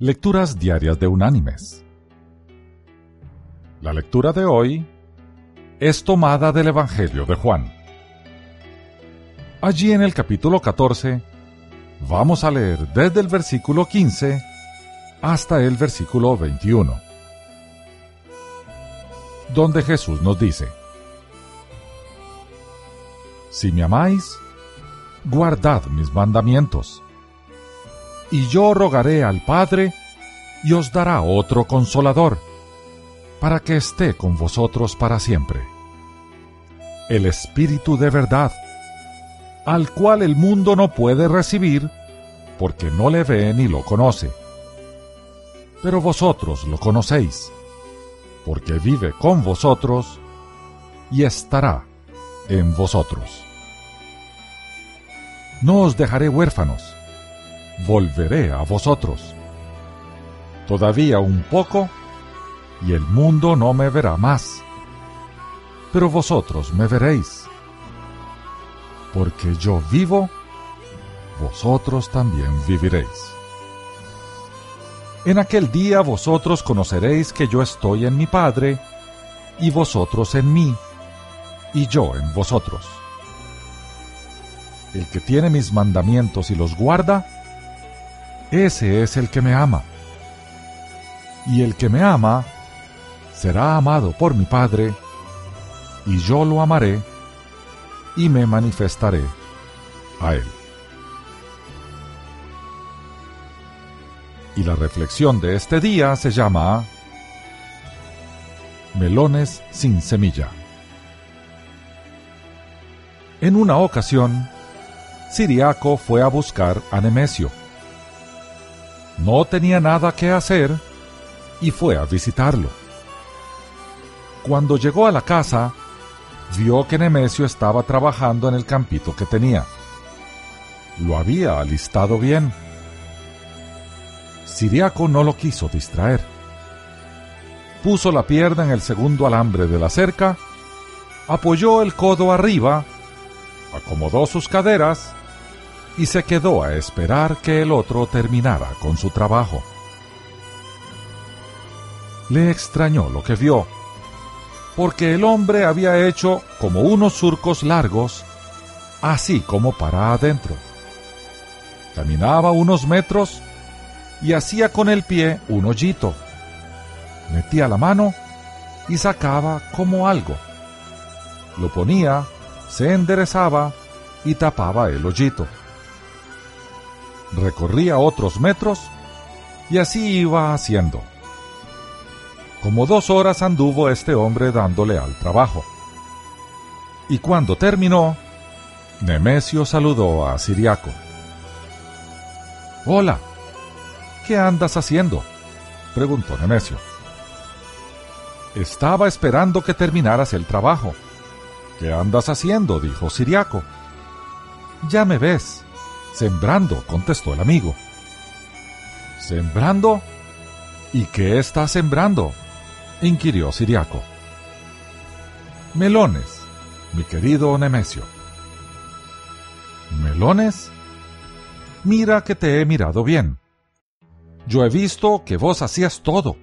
Lecturas Diarias de Unánimes. La lectura de hoy es tomada del Evangelio de Juan. Allí en el capítulo 14 vamos a leer desde el versículo 15 hasta el versículo 21, donde Jesús nos dice, Si me amáis, guardad mis mandamientos y yo rogaré al Padre, y os dará otro consolador, para que esté con vosotros para siempre. El Espíritu de verdad, al cual el mundo no puede recibir, porque no le ve ni lo conoce. Pero vosotros lo conocéis, porque vive con vosotros y estará en vosotros. No os dejaré huérfanos volveré a vosotros. Todavía un poco, y el mundo no me verá más, pero vosotros me veréis. Porque yo vivo, vosotros también viviréis. En aquel día vosotros conoceréis que yo estoy en mi Padre, y vosotros en mí, y yo en vosotros. El que tiene mis mandamientos y los guarda, ese es el que me ama. Y el que me ama será amado por mi Padre, y yo lo amaré y me manifestaré a él. Y la reflexión de este día se llama Melones sin semilla. En una ocasión, Siriaco fue a buscar a Nemesio no tenía nada que hacer y fue a visitarlo. Cuando llegó a la casa, vio que Nemesio estaba trabajando en el campito que tenía. Lo había alistado bien. Siriaco no lo quiso distraer. Puso la pierna en el segundo alambre de la cerca, apoyó el codo arriba, acomodó sus caderas y se quedó a esperar que el otro terminara con su trabajo. Le extrañó lo que vio, porque el hombre había hecho como unos surcos largos, así como para adentro. Caminaba unos metros y hacía con el pie un hoyito. Metía la mano y sacaba como algo. Lo ponía, se enderezaba y tapaba el hoyito recorría otros metros y así iba haciendo. Como dos horas anduvo este hombre dándole al trabajo. Y cuando terminó, Nemesio saludó a Siriaco. Hola, ¿qué andas haciendo? preguntó Nemesio. Estaba esperando que terminaras el trabajo. ¿Qué andas haciendo? dijo Siriaco. Ya me ves, Sembrando, contestó el amigo. ¿Sembrando? ¿Y qué está sembrando? inquirió Siriaco. Melones, mi querido Nemesio. ¿Melones? Mira que te he mirado bien. Yo he visto que vos hacías todo,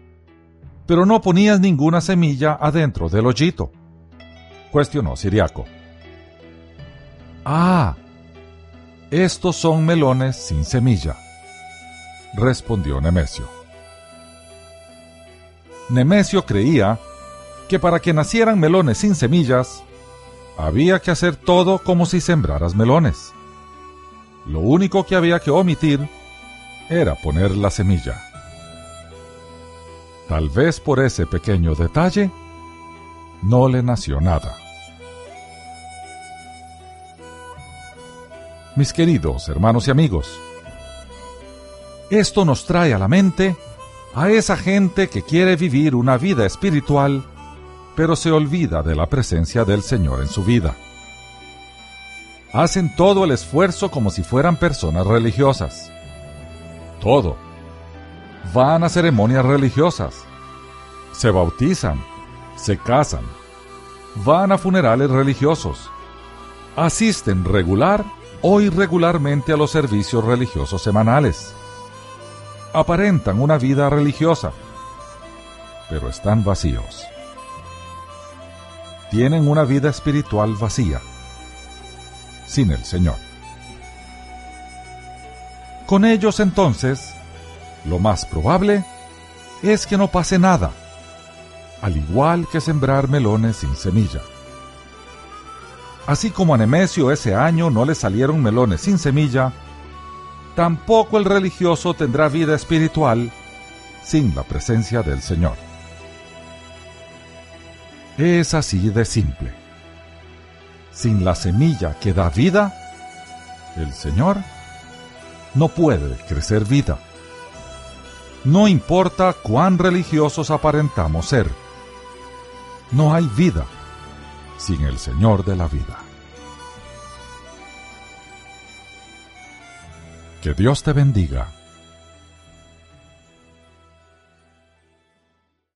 pero no ponías ninguna semilla adentro del hoyito. Cuestionó Siriaco. Ah, estos son melones sin semilla, respondió Nemesio. Nemesio creía que para que nacieran melones sin semillas, había que hacer todo como si sembraras melones. Lo único que había que omitir era poner la semilla. Tal vez por ese pequeño detalle, no le nació nada. Mis queridos hermanos y amigos. Esto nos trae a la mente a esa gente que quiere vivir una vida espiritual, pero se olvida de la presencia del Señor en su vida. Hacen todo el esfuerzo como si fueran personas religiosas. Todo. Van a ceremonias religiosas. Se bautizan. Se casan. Van a funerales religiosos. Asisten regular o irregularmente a los servicios religiosos semanales. aparentan una vida religiosa, pero están vacíos. Tienen una vida espiritual vacía, sin el Señor. Con ellos entonces, lo más probable es que no pase nada, al igual que sembrar melones sin semilla. Así como a Nemesio ese año no le salieron melones sin semilla, tampoco el religioso tendrá vida espiritual sin la presencia del Señor. Es así de simple. Sin la semilla que da vida, el Señor no puede crecer vida. No importa cuán religiosos aparentamos ser, no hay vida sin el Señor de la vida. Que Dios te bendiga